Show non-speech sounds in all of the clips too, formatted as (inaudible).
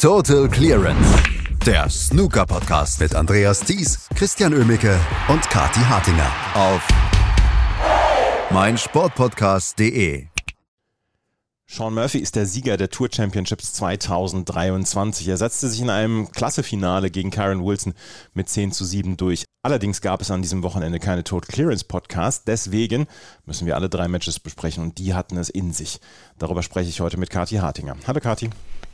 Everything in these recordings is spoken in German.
Total Clearance. Der Snooker-Podcast mit Andreas Thies, Christian Ömicke und Kati Hartinger auf meinsportpodcast.de. Sean Murphy ist der Sieger der Tour Championships 2023. Er setzte sich in einem Klassefinale gegen Karen Wilson mit 10 zu 7 durch. Allerdings gab es an diesem Wochenende keine Total Clearance Podcast. Deswegen müssen wir alle drei Matches besprechen und die hatten es in sich. Darüber spreche ich heute mit Kati Hartinger. Hallo Kati.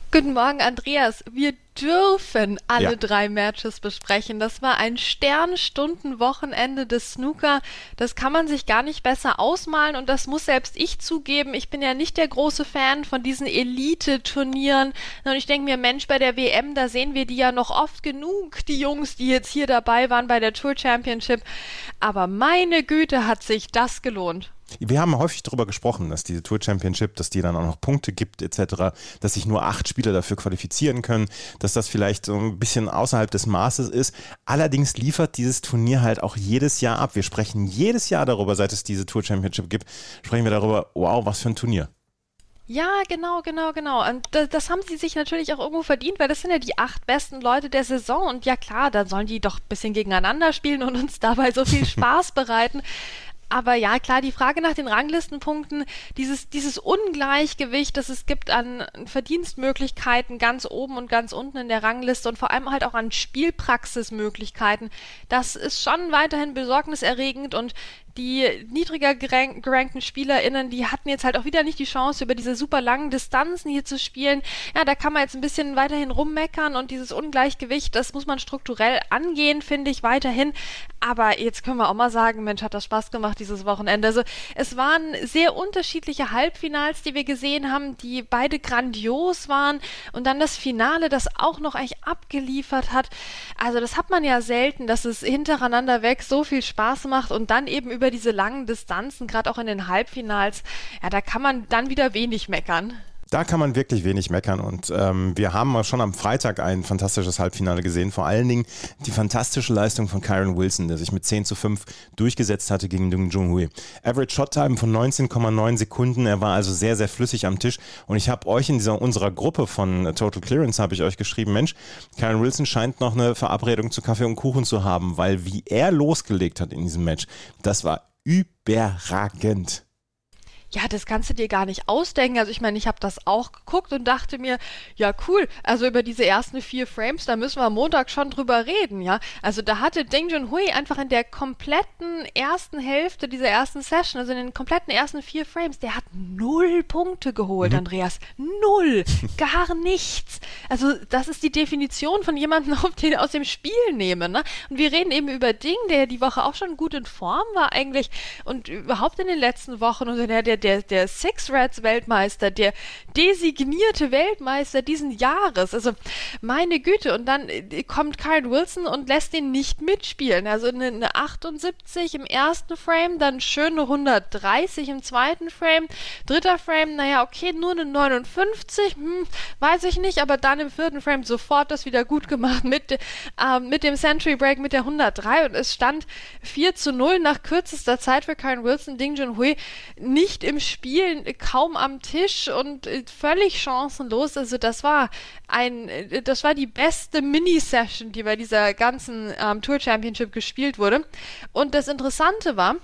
Guten Morgen, Andreas. Wir dürfen alle ja. drei Matches besprechen. Das war ein Sternstundenwochenende des Snooker. Das kann man sich gar nicht besser ausmalen und das muss selbst ich zugeben. Ich bin ja nicht der große Fan von diesen Elite-Turnieren. Und ich denke mir, Mensch, bei der WM, da sehen wir die ja noch oft genug, die Jungs, die jetzt hier dabei waren bei der Tour Championship. Aber meine Güte, hat sich das gelohnt. Wir haben häufig darüber gesprochen, dass diese Tour Championship, dass die dann auch noch Punkte gibt etc., dass sich nur acht Spieler dafür qualifizieren können, dass das vielleicht so ein bisschen außerhalb des Maßes ist. Allerdings liefert dieses Turnier halt auch jedes Jahr ab. Wir sprechen jedes Jahr darüber, seit es diese Tour Championship gibt, sprechen wir darüber, wow, was für ein Turnier. Ja, genau, genau, genau. Und das, das, haben sie sich natürlich auch irgendwo verdient, weil das sind ja die acht besten Leute der Saison. Und ja klar, dann sollen die doch ein bisschen gegeneinander spielen und uns dabei so viel (laughs) Spaß bereiten. Aber ja, klar, die Frage nach den Ranglistenpunkten, dieses, dieses Ungleichgewicht, das es gibt an Verdienstmöglichkeiten ganz oben und ganz unten in der Rangliste und vor allem halt auch an Spielpraxismöglichkeiten, das ist schon weiterhin besorgniserregend und die niedriger gerankten SpielerInnen, die hatten jetzt halt auch wieder nicht die Chance, über diese super langen Distanzen hier zu spielen. Ja, da kann man jetzt ein bisschen weiterhin rummeckern und dieses Ungleichgewicht, das muss man strukturell angehen, finde ich, weiterhin. Aber jetzt können wir auch mal sagen, Mensch, hat das Spaß gemacht dieses Wochenende. Also es waren sehr unterschiedliche Halbfinals, die wir gesehen haben, die beide grandios waren und dann das Finale, das auch noch eigentlich abgeliefert hat. Also das hat man ja selten, dass es hintereinander weg so viel Spaß macht und dann eben über über diese langen Distanzen, gerade auch in den Halbfinals, ja, da kann man dann wieder wenig meckern. Da kann man wirklich wenig meckern und ähm, wir haben schon am Freitag ein fantastisches Halbfinale gesehen. Vor allen Dingen die fantastische Leistung von Kyron Wilson, der sich mit 10 zu 5 durchgesetzt hatte gegen Dung Junhui. Average Shot Time von 19,9 Sekunden. Er war also sehr, sehr flüssig am Tisch und ich habe euch in dieser unserer Gruppe von Total Clearance habe ich euch geschrieben, Mensch, Kyron Wilson scheint noch eine Verabredung zu Kaffee und Kuchen zu haben, weil wie er losgelegt hat in diesem Match, das war überragend. Ja, das kannst du dir gar nicht ausdenken. Also ich meine, ich habe das auch geguckt und dachte mir, ja cool, also über diese ersten vier Frames, da müssen wir am Montag schon drüber reden, ja. Also da hatte Ding Junhui einfach in der kompletten ersten Hälfte dieser ersten Session, also in den kompletten ersten vier Frames, der hat null Punkte geholt, mhm. Andreas. Null. (laughs) Gar nichts. Also das ist die Definition von jemandem, (laughs) auf den aus dem Spiel nehmen, ne? Und wir reden eben über Ding, der die Woche auch schon gut in Form war eigentlich und überhaupt in den letzten Wochen und der, der der, der Six Reds Weltmeister, der designierte Weltmeister diesen Jahres. Also meine Güte. Und dann äh, kommt Kyle Wilson und lässt ihn nicht mitspielen. Also eine, eine 78 im ersten Frame, dann schöne 130 im zweiten Frame. Dritter Frame, naja, okay, nur eine 59, hm, weiß ich nicht, aber dann im vierten Frame sofort das wieder gut gemacht mit, äh, mit dem Century Break mit der 103 und es stand 4 zu 0 nach kürzester Zeit für Kyle Wilson, Ding Junhui nicht im Spielen kaum am Tisch und äh, völlig chancenlos. Also das war ein, äh, das war die beste Mini-Session, die bei dieser ganzen ähm, Tour Championship gespielt wurde. Und das Interessante war,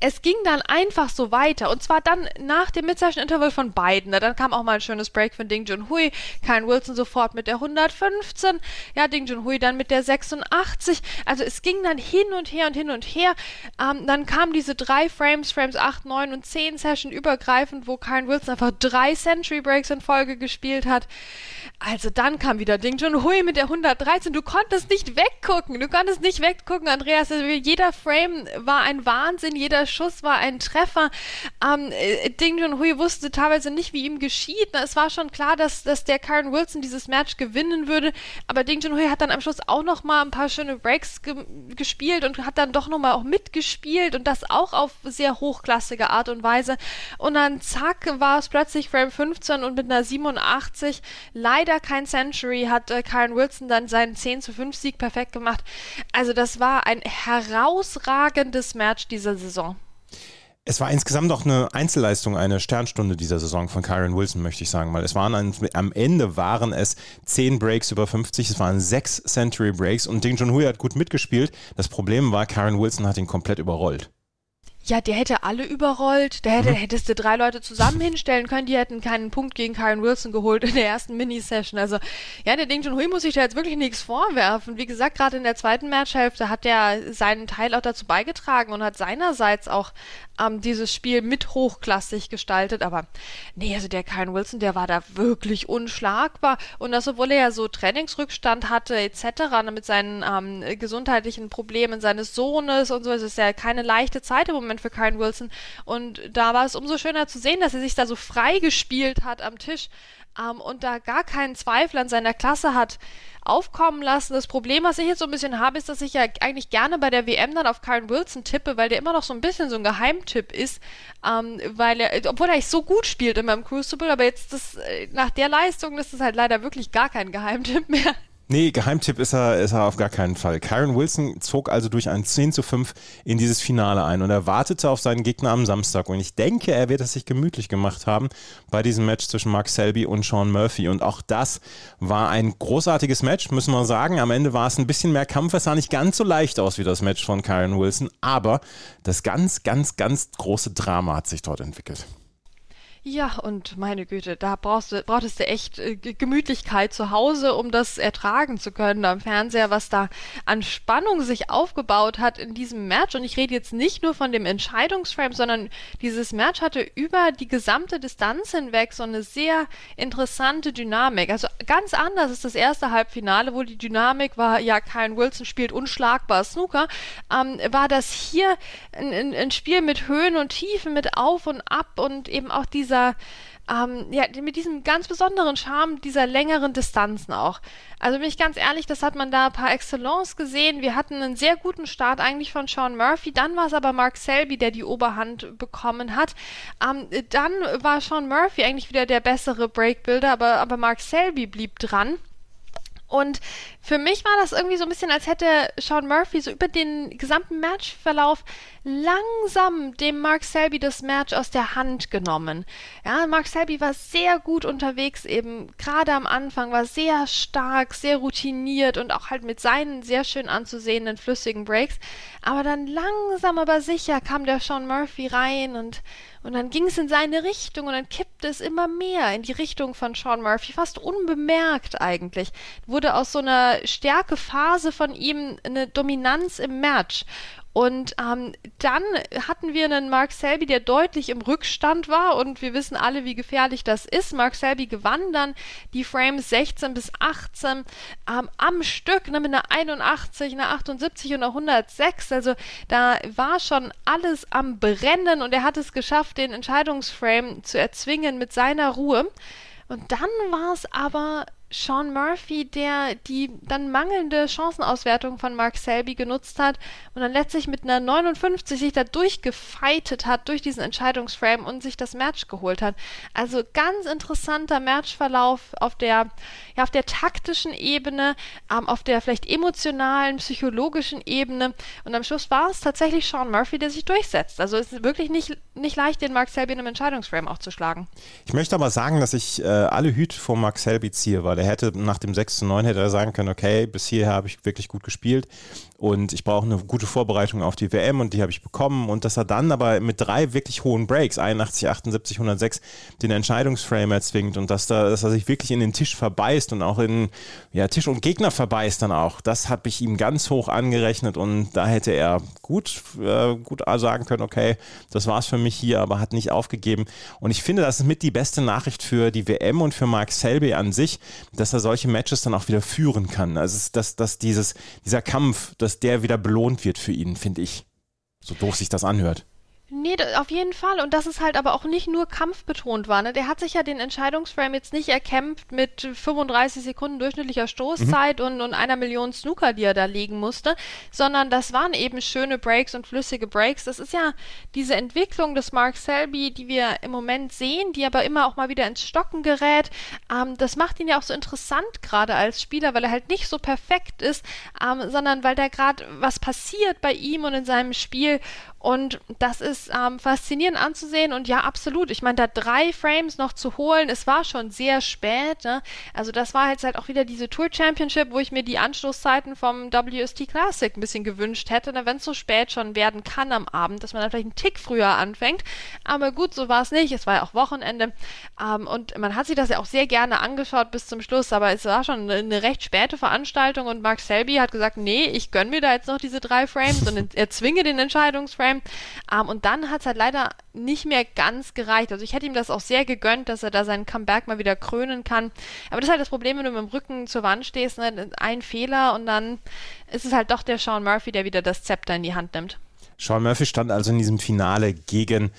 es ging dann einfach so weiter. Und zwar dann nach dem Mid-Session-Interval von beiden. Dann kam auch mal ein schönes Break von Ding Junhui. Kyle Wilson sofort mit der 115. Ja, Ding Junhui dann mit der 86. Also es ging dann hin und her und hin und her. Ähm, dann kamen diese drei Frames, Frames 8, 9 und 10 Session übergreifend, wo Kyle Wilson einfach drei Century Breaks in Folge gespielt hat. Also dann kam wieder Ding Junhui mit der 113. Du konntest nicht weggucken. Du konntest nicht weggucken, Andreas. Also jeder Frame war ein Wahnsinn. Jeder Schuss war ein Treffer. Ähm, äh, Ding Junhui wusste teilweise nicht, wie ihm geschieht. Es war schon klar, dass, dass der Karen Wilson dieses Match gewinnen würde, aber Ding Junhui hat dann am Schluss auch noch mal ein paar schöne Breaks ge gespielt und hat dann doch noch mal auch mitgespielt und das auch auf sehr hochklassige Art und Weise. Und dann zack war es plötzlich Frame 15 und mit einer 87 leider kein Century hat äh, Karen Wilson dann seinen 10 zu 5 Sieg perfekt gemacht. Also das war ein herausragendes Match dieser Saison. Es war insgesamt auch eine Einzelleistung, eine Sternstunde dieser Saison von Kyron Wilson, möchte ich sagen, weil es waren ein, am Ende waren es zehn Breaks über 50, es waren sechs Century Breaks und Ding Junhui hat gut mitgespielt. Das Problem war, Kyron Wilson hat ihn komplett überrollt. Ja, der hätte alle überrollt. Da hätte, mhm. hättest du drei Leute zusammen hinstellen können, die hätten keinen Punkt gegen Kyron Wilson geholt in der ersten Mini-Session. Also, ja, der Ding Junhui muss sich da jetzt wirklich nichts vorwerfen. Wie gesagt, gerade in der zweiten Matchhälfte hat er seinen Teil auch dazu beigetragen und hat seinerseits auch ähm, dieses Spiel mit hochklassig gestaltet. Aber nee, also der Kyron Wilson, der war da wirklich unschlagbar. Und das, obwohl er ja so Trainingsrückstand hatte, etc., ne, mit seinen ähm, gesundheitlichen Problemen seines Sohnes und so, es ist ja keine leichte Zeit im Moment für Kyron Wilson. Und da war es umso schöner zu sehen, dass er sich da so frei gespielt hat am Tisch ähm, und da gar keinen Zweifel an seiner Klasse hat aufkommen lassen. Das Problem, was ich jetzt so ein bisschen habe, ist, dass ich ja eigentlich gerne bei der WM dann auf Kyron Wilson tippe, weil der immer noch so ein bisschen so ein Geheimtipp ist, ähm, weil er, obwohl er so gut spielt in meinem Crucible, aber jetzt das, äh, nach der Leistung ist es halt leider wirklich gar kein Geheimtipp mehr. Nee, Geheimtipp ist er, ist er auf gar keinen Fall. Kyron Wilson zog also durch ein 10 zu 5 in dieses Finale ein und er wartete auf seinen Gegner am Samstag. Und ich denke, er wird es sich gemütlich gemacht haben bei diesem Match zwischen Mark Selby und Sean Murphy. Und auch das war ein großartiges Match, müssen wir sagen. Am Ende war es ein bisschen mehr Kampf. Es sah nicht ganz so leicht aus wie das Match von Kyron Wilson. Aber das ganz, ganz, ganz große Drama hat sich dort entwickelt. Ja, und meine Güte, da brauchst du, brauchtest du echt äh, Gemütlichkeit zu Hause, um das ertragen zu können am Fernseher, was da an Spannung sich aufgebaut hat in diesem Match. Und ich rede jetzt nicht nur von dem Entscheidungsframe, sondern dieses Match hatte über die gesamte Distanz hinweg so eine sehr interessante Dynamik. Also ganz anders ist das erste Halbfinale, wo die Dynamik war, ja, Kyle Wilson spielt unschlagbar Snooker, ähm, war das hier ein, ein Spiel mit Höhen und Tiefen, mit Auf und Ab und eben auch diese dieser, ähm, ja, mit diesem ganz besonderen Charme dieser längeren Distanzen auch. Also bin ich ganz ehrlich, das hat man da par excellence gesehen. Wir hatten einen sehr guten Start eigentlich von Sean Murphy. Dann war es aber Mark Selby, der die Oberhand bekommen hat. Ähm, dann war Sean Murphy eigentlich wieder der bessere Breakbuilder, aber, aber Mark Selby blieb dran. Und für mich war das irgendwie so ein bisschen, als hätte Sean Murphy so über den gesamten Matchverlauf langsam dem Mark Selby das Match aus der Hand genommen. Ja, Mark Selby war sehr gut unterwegs, eben gerade am Anfang, war sehr stark, sehr routiniert und auch halt mit seinen sehr schön anzusehenden flüssigen Breaks. Aber dann langsam aber sicher kam der Sean Murphy rein und und dann ging es in seine Richtung und dann kippte es immer mehr in die Richtung von Sean Murphy, fast unbemerkt eigentlich. Wurde aus so einer Stärkephase von ihm eine Dominanz im Match. Und ähm, dann hatten wir einen Mark Selby, der deutlich im Rückstand war und wir wissen alle, wie gefährlich das ist. Mark Selby gewann dann die Frames 16 bis 18 ähm, am Stück ne, mit einer 81, einer 78 und einer 106. Also da war schon alles am Brennen und er hat es geschafft, den Entscheidungsframe zu erzwingen mit seiner Ruhe. Und dann war es aber Sean Murphy, der die dann mangelnde Chancenauswertung von Mark Selby genutzt hat und dann letztlich mit einer 59 sich da durchgefeitet hat durch diesen Entscheidungsframe und sich das Match geholt hat. Also ganz interessanter Matchverlauf auf der, ja, auf der taktischen Ebene, ähm, auf der vielleicht emotionalen, psychologischen Ebene und am Schluss war es tatsächlich Sean Murphy, der sich durchsetzt. Also es ist wirklich nicht, nicht leicht, den Mark Selby in einem Entscheidungsframe auch zu schlagen. Ich möchte aber sagen, dass ich äh, alle Hüte vor Mark Selby ziehe, weil er hätte nach dem 6 zu 9 hätte er sagen können, okay, bis hierher habe ich wirklich gut gespielt und ich brauche eine gute Vorbereitung auf die WM und die habe ich bekommen. Und dass er dann aber mit drei wirklich hohen Breaks, 81, 78, 106, den Entscheidungsframe erzwingt. Und dass, da, dass er sich wirklich in den Tisch verbeißt und auch in ja, Tisch und Gegner verbeißt dann auch, das habe ich ihm ganz hoch angerechnet. Und da hätte er gut, äh, gut sagen können, okay, das war's für mich hier, aber hat nicht aufgegeben. Und ich finde, das ist mit die beste Nachricht für die WM und für Mark Selby an sich, dass er solche Matches dann auch wieder führen kann. Also dass, dass dieses, dieser Kampf, dass der wieder belohnt wird für ihn, finde ich. So doof sich das anhört. Nee, auf jeden Fall. Und dass es halt aber auch nicht nur kampfbetont war. Ne? Der hat sich ja den Entscheidungsframe jetzt nicht erkämpft mit 35 Sekunden durchschnittlicher Stoßzeit mhm. und, und einer Million Snooker, die er da legen musste, sondern das waren eben schöne Breaks und flüssige Breaks. Das ist ja diese Entwicklung des Mark Selby, die wir im Moment sehen, die aber immer auch mal wieder ins Stocken gerät. Ähm, das macht ihn ja auch so interessant gerade als Spieler, weil er halt nicht so perfekt ist, ähm, sondern weil da gerade was passiert bei ihm und in seinem Spiel Und das ist ähm, faszinierend anzusehen und ja, absolut. Ich meine, da drei Frames noch zu holen, es war schon sehr spät. Ne? Also das war jetzt halt auch wieder diese Tour Championship, wo ich mir die Anschlusszeiten vom WST Classic ein bisschen gewünscht hätte, wenn es so spät schon werden kann am Abend, dass man dann vielleicht einen Tick früher anfängt. Aber gut, so war es nicht. Es war ja auch Wochenende. Ähm, und man hat sich das ja auch sehr gerne angeschaut bis zum Schluss, aber es war schon eine recht späte Veranstaltung und Mark Selby hat gesagt, nee, ich gönne mir da jetzt noch diese drei Frames und (laughs) erzwinge den Entscheidungsframe. Um, ähm, und dann hat es halt leider nicht mehr ganz gereicht. Also ich hätte ihm das auch sehr gegönnt, dass er da seinen Comeback mal wieder krönen kann. Aber das ist halt das Problem, wenn du mit dem Rücken zur Wand stehst, ne? ein Fehler und dann ist es halt doch der Sean Murphy, der wieder das Zepter in die Hand nimmt. Sean Murphy stand also in diesem Finale gegen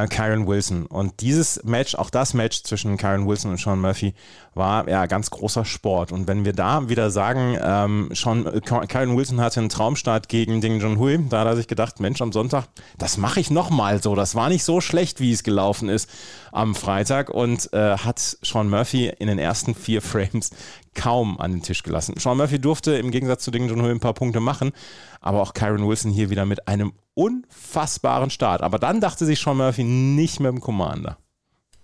äh, Kyron Wilson. Und dieses Match, auch das Match zwischen Kyron Wilson und Sean Murphy, war ja ganz großer Sport. Und wenn wir da wieder sagen, ähm, Sean, äh, Kyron Wilson hatte einen Traumstart gegen Ding Junhui, da hat er sich gedacht, Mensch, am Sonntag, das mache ich nochmal so. Das war nicht so schlecht, wie es gelaufen ist am Freitag und äh, hat Sean Murphy in den ersten vier (laughs) Frames kaum an den Tisch gelassen. Sean Murphy durfte im Gegensatz zu Ding Junhui ein paar Punkte machen, aber auch Kyron Wilson hier wieder mit einem unfassbaren Start. Aber dann dachte sich Sean Murphy nicht mehr im Commander.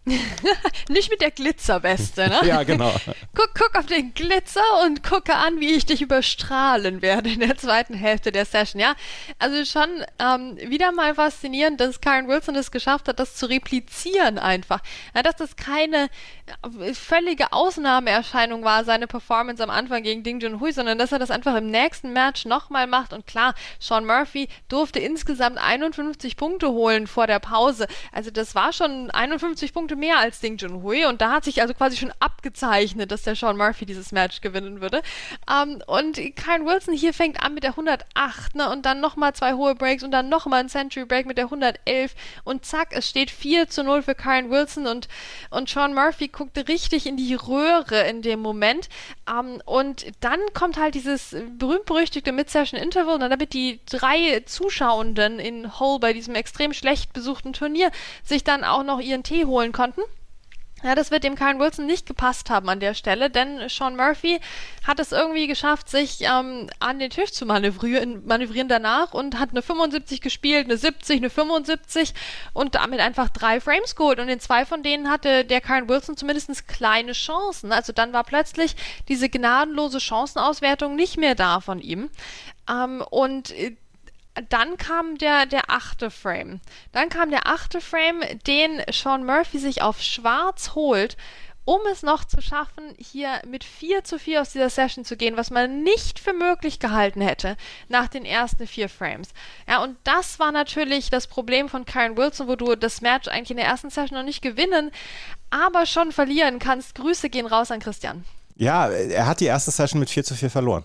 (laughs) Nicht mit der Glitzerweste, ne? ja, genau. Guck, guck auf den Glitzer und gucke an, wie ich dich überstrahlen werde in der zweiten Hälfte der Session, ja? Also schon ähm, wieder mal faszinierend, dass Karen Wilson es geschafft hat, das zu replizieren einfach. Ja, dass das keine äh, völlige Ausnahmeerscheinung war, seine Performance am Anfang gegen Ding Junhui, sondern dass er das einfach im nächsten Match nochmal macht. Und klar, Sean Murphy durfte insgesamt 51 Punkte holen vor der Pause. Also das war schon 51 Punkte mehr als Ding Junhui und da hat sich also quasi schon abgezeichnet, dass der Sean Murphy dieses Match gewinnen würde. Ähm, und Kyle Wilson hier fängt an mit der 108 ne, und dann nochmal zwei hohe Breaks und dann nochmal ein Century Break mit der 111 und zack, es steht 4 zu 0 für Kyle Wilson und, und Sean Murphy guckte richtig in die Röhre in dem Moment. Ähm, und dann kommt halt dieses berühmt-berüchtigte Mid-Session-Interval und damit die drei Zuschauenden in Hull bei diesem extrem schlecht besuchten Turnier sich dann auch noch ihren Tee holen konnten. Ja, das wird dem Karen Wilson nicht gepasst haben an der Stelle, denn Sean Murphy hat es irgendwie geschafft, sich ähm, an den Tisch zu manövrieren, manövrieren danach und hat eine 75 gespielt, eine 70, eine 75 und damit einfach drei Frames geholt. Und in zwei von denen hatte der Karen Wilson zumindest kleine Chancen. Also dann war plötzlich diese gnadenlose Chancenauswertung nicht mehr da von ihm. Ähm, und äh, dann kam der, der achte Frame. Dann kam der achte Frame, den Sean Murphy sich auf schwarz holt, um es noch zu schaffen, hier mit 4 zu 4 aus dieser Session zu gehen, was man nicht für möglich gehalten hätte nach den ersten vier Frames. Ja, und das war natürlich das Problem von Karen Wilson, wo du das Match eigentlich in der ersten Session noch nicht gewinnen, aber schon verlieren kannst. Grüße gehen raus an Christian. Ja, er hat die erste Session mit 4 zu 4 verloren.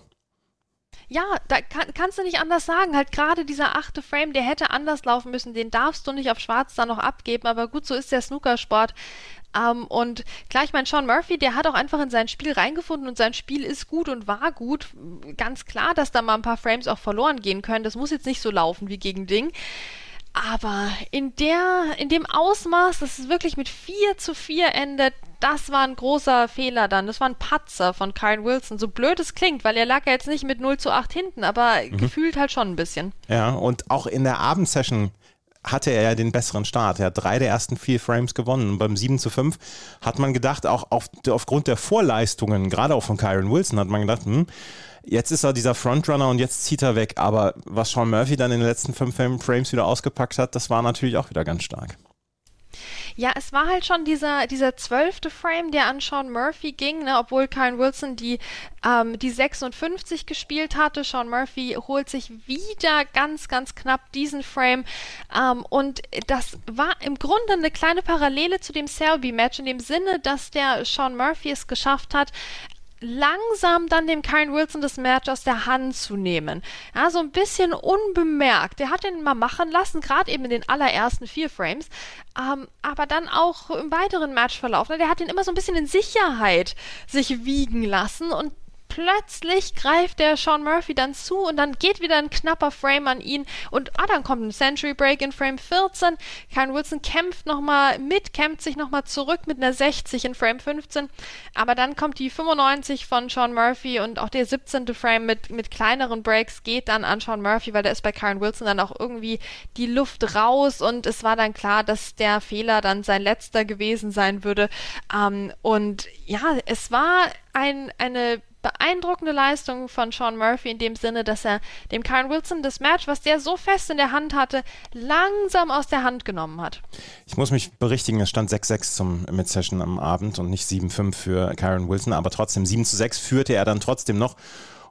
Ja, da kann, kannst du nicht anders sagen. Halt gerade dieser achte Frame, der hätte anders laufen müssen. Den darfst du nicht auf Schwarz dann noch abgeben. Aber gut, so ist der Snookersport. Ähm, und klar, ich meine, Sean Murphy, der hat auch einfach in sein Spiel reingefunden und sein Spiel ist gut und war gut. Ganz klar, dass da mal ein paar Frames auch verloren gehen können. Das muss jetzt nicht so laufen wie gegen Ding. Aber in der, in dem Ausmaß, dass es wirklich mit 4 zu 4 endet, das war ein großer Fehler dann. Das war ein Patzer von Kyle Wilson. So blöd es klingt, weil er lag ja jetzt nicht mit 0 zu 8 hinten, aber mhm. gefühlt halt schon ein bisschen. Ja, und auch in der Abendsession hatte er ja den besseren Start. Er hat drei der ersten vier Frames gewonnen. Und beim 7 zu 5 hat man gedacht, auch auf, aufgrund der Vorleistungen, gerade auch von Kyron Wilson, hat man gedacht, hm, Jetzt ist er dieser Frontrunner und jetzt zieht er weg. Aber was Sean Murphy dann in den letzten fünf Frames wieder ausgepackt hat, das war natürlich auch wieder ganz stark. Ja, es war halt schon dieser, dieser zwölfte Frame, der an Sean Murphy ging, ne, obwohl Kyle Wilson die, ähm, die 56 gespielt hatte. Sean Murphy holt sich wieder ganz, ganz knapp diesen Frame. Ähm, und das war im Grunde eine kleine Parallele zu dem Selby-Match, in dem Sinne, dass der Sean Murphy es geschafft hat, langsam dann dem Karen Wilson das Match aus der Hand zu nehmen. Ja, so ein bisschen unbemerkt. Der hat ihn mal machen lassen, gerade eben in den allerersten vier Frames, ähm, aber dann auch im weiteren Matchverlauf. Ne, der hat ihn immer so ein bisschen in Sicherheit sich wiegen lassen und plötzlich greift der Sean Murphy dann zu und dann geht wieder ein knapper Frame an ihn und ah, dann kommt ein Century Break in Frame 14. Karen Wilson kämpft nochmal mit, kämpft sich nochmal zurück mit einer 60 in Frame 15, aber dann kommt die 95 von Sean Murphy und auch der 17. Frame mit, mit kleineren Breaks geht dann an Sean Murphy, weil da ist bei Karen Wilson dann auch irgendwie die Luft raus und es war dann klar, dass der Fehler dann sein letzter gewesen sein würde. Ähm, und ja, es war ein, eine beeindruckende Leistung von Sean Murphy in dem Sinne, dass er dem Karen Wilson das Match, was der so fest in der Hand hatte, langsam aus der Hand genommen hat. Ich muss mich berichtigen, es stand 6-6 zum Mid-Session am Abend und nicht 7-5 für Karen Wilson, aber trotzdem 7-6 führte er dann trotzdem noch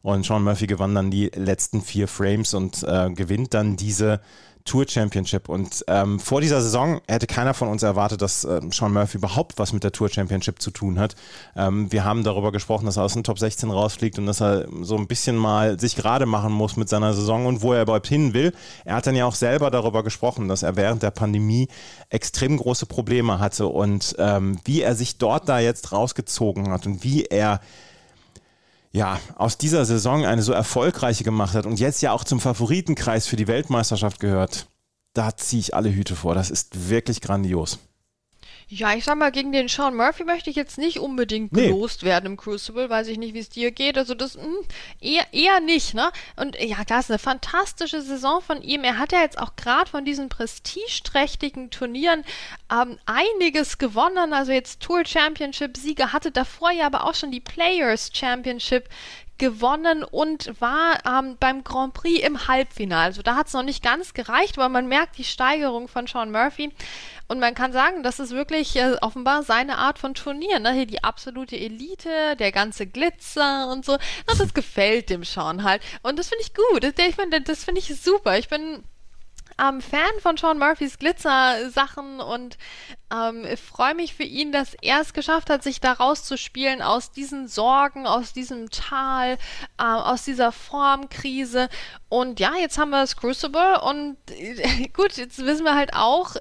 und Sean Murphy gewann dann die letzten vier Frames und äh, gewinnt dann diese Tour Championship. Und ähm, vor dieser Saison hätte keiner von uns erwartet, dass äh, Sean Murphy überhaupt was mit der Tour Championship zu tun hat. Ähm, wir haben darüber gesprochen, dass er aus dem Top 16 rausfliegt und dass er so ein bisschen mal sich gerade machen muss mit seiner Saison und wo er überhaupt hin will. Er hat dann ja auch selber darüber gesprochen, dass er während der Pandemie extrem große Probleme hatte und ähm, wie er sich dort da jetzt rausgezogen hat und wie er ja, aus dieser Saison eine so erfolgreiche gemacht hat und jetzt ja auch zum Favoritenkreis für die Weltmeisterschaft gehört, da ziehe ich alle Hüte vor. Das ist wirklich grandios. Ja, ich sag mal, gegen den Sean Murphy möchte ich jetzt nicht unbedingt nee. gelost werden im Crucible. Weiß ich nicht, wie es dir geht. Also das mh, hm, eher, eher nicht, ne? Und ja, klar, ist eine fantastische Saison von ihm. Er hat ja jetzt auch gerade von diesen prestigeträchtigen Turnieren ähm, einiges gewonnen. Also jetzt Tour Championship Sieger hatte davor ja aber auch schon die Players Championship gewonnen und war ähm, beim Grand Prix im Halbfinale. Also da hat es noch nicht ganz gereicht, aber man merkt die Steigerung von Sean Murphy. Und man kann sagen, das ist wirklich äh, offenbar seine Art von Turnier. Ne? Hier die absolute Elite, der ganze Glitzer und so. Na, das gefällt dem Sean halt. Und das finde ich gut. Ich meine, das finde ich super. Ich bin ähm, Fan von Sean Murphys Glitzer-Sachen und ähm, freue mich für ihn, dass er es geschafft hat, sich da rauszuspielen aus diesen Sorgen, aus diesem Tal, äh, aus dieser Formkrise. Und ja, jetzt haben wir das Crucible und äh, (laughs) gut, jetzt wissen wir halt auch,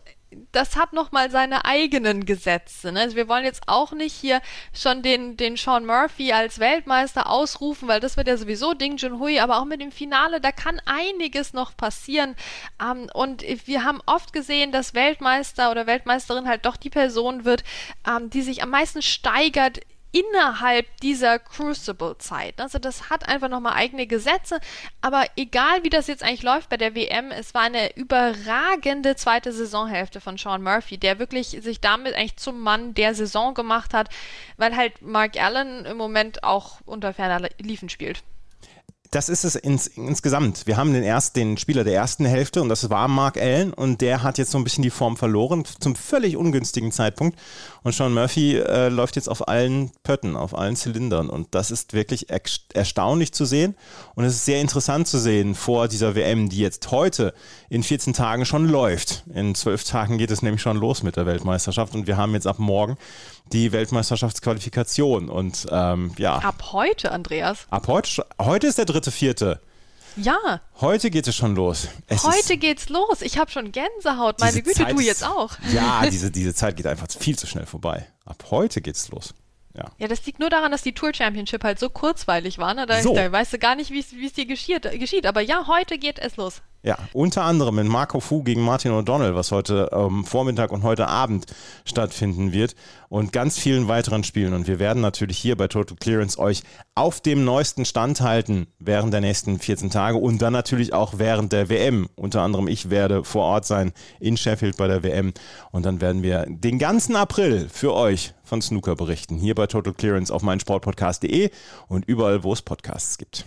das hat nochmal seine eigenen Gesetze. Ne? Also wir wollen jetzt auch nicht hier schon den, den Sean Murphy als Weltmeister ausrufen, weil das wird ja sowieso Ding Junhui, aber auch mit dem Finale, da kann einiges noch passieren. Ähm, und wir haben oft gesehen, dass Weltmeister oder Weltmeisterin halt doch die Person wird, ähm, die sich am meisten steigert innerhalb dieser Crucible-Zeit. Also das hat einfach nochmal eigene Gesetze. Aber egal wie das jetzt eigentlich läuft bei der WM, es war eine überragende zweite Saisonhälfte von Sean Murphy, der wirklich sich damit eigentlich zum Mann der Saison gemacht hat, weil halt Mark Allen im Moment auch unter ferner Liefen spielt das ist es ins, insgesamt. Wir haben den, erst, den Spieler der ersten Hälfte und das war Mark Allen und der hat jetzt so ein bisschen die Form verloren zum völlig ungünstigen Zeitpunkt und Sean Murphy äh, läuft jetzt auf allen Pötten, auf allen Zylindern und das ist wirklich erstaunlich zu sehen und es ist sehr interessant zu sehen vor dieser WM, die jetzt heute in 14 Tagen schon läuft. In zwölf Tagen geht es nämlich schon los mit der Weltmeisterschaft und wir haben jetzt ab morgen die Weltmeisterschaftsqualifikation. Und ähm, ja. Ab heute, Andreas. Ab heute, heute ist der dritte, vierte. Ja. Heute geht es schon los. Es Heute geht's los. Ich habe schon Gänsehaut. Meine Güte, Zeit du jetzt auch. (laughs) Ja, (laughs) diese, diese Zeit geht einfach viel zu schnell vorbei. Ab heute geht's los. Ja. ja, das liegt nur daran, dass die Tour Championship halt so kurzweilig war. Ne? Da, so. da weißt du gar nicht, wie es dir geschieht, geschieht. Aber ja, heute geht es los. Ja, unter anderem in Marco Fu gegen Martin O'Donnell, was heute ähm, Vormittag und heute Abend stattfinden wird und ganz vielen weiteren Spielen. Und wir werden natürlich hier bei Total Clearance euch auf dem neuesten Stand halten während der nächsten 14 Tage und dann natürlich auch während der WM. Unter anderem ich werde vor Ort sein in Sheffield bei der WM und dann werden wir den ganzen April für euch von Snooker berichten. Hier bei Total Clearance auf meinsportpodcast.de und überall, wo es Podcasts gibt.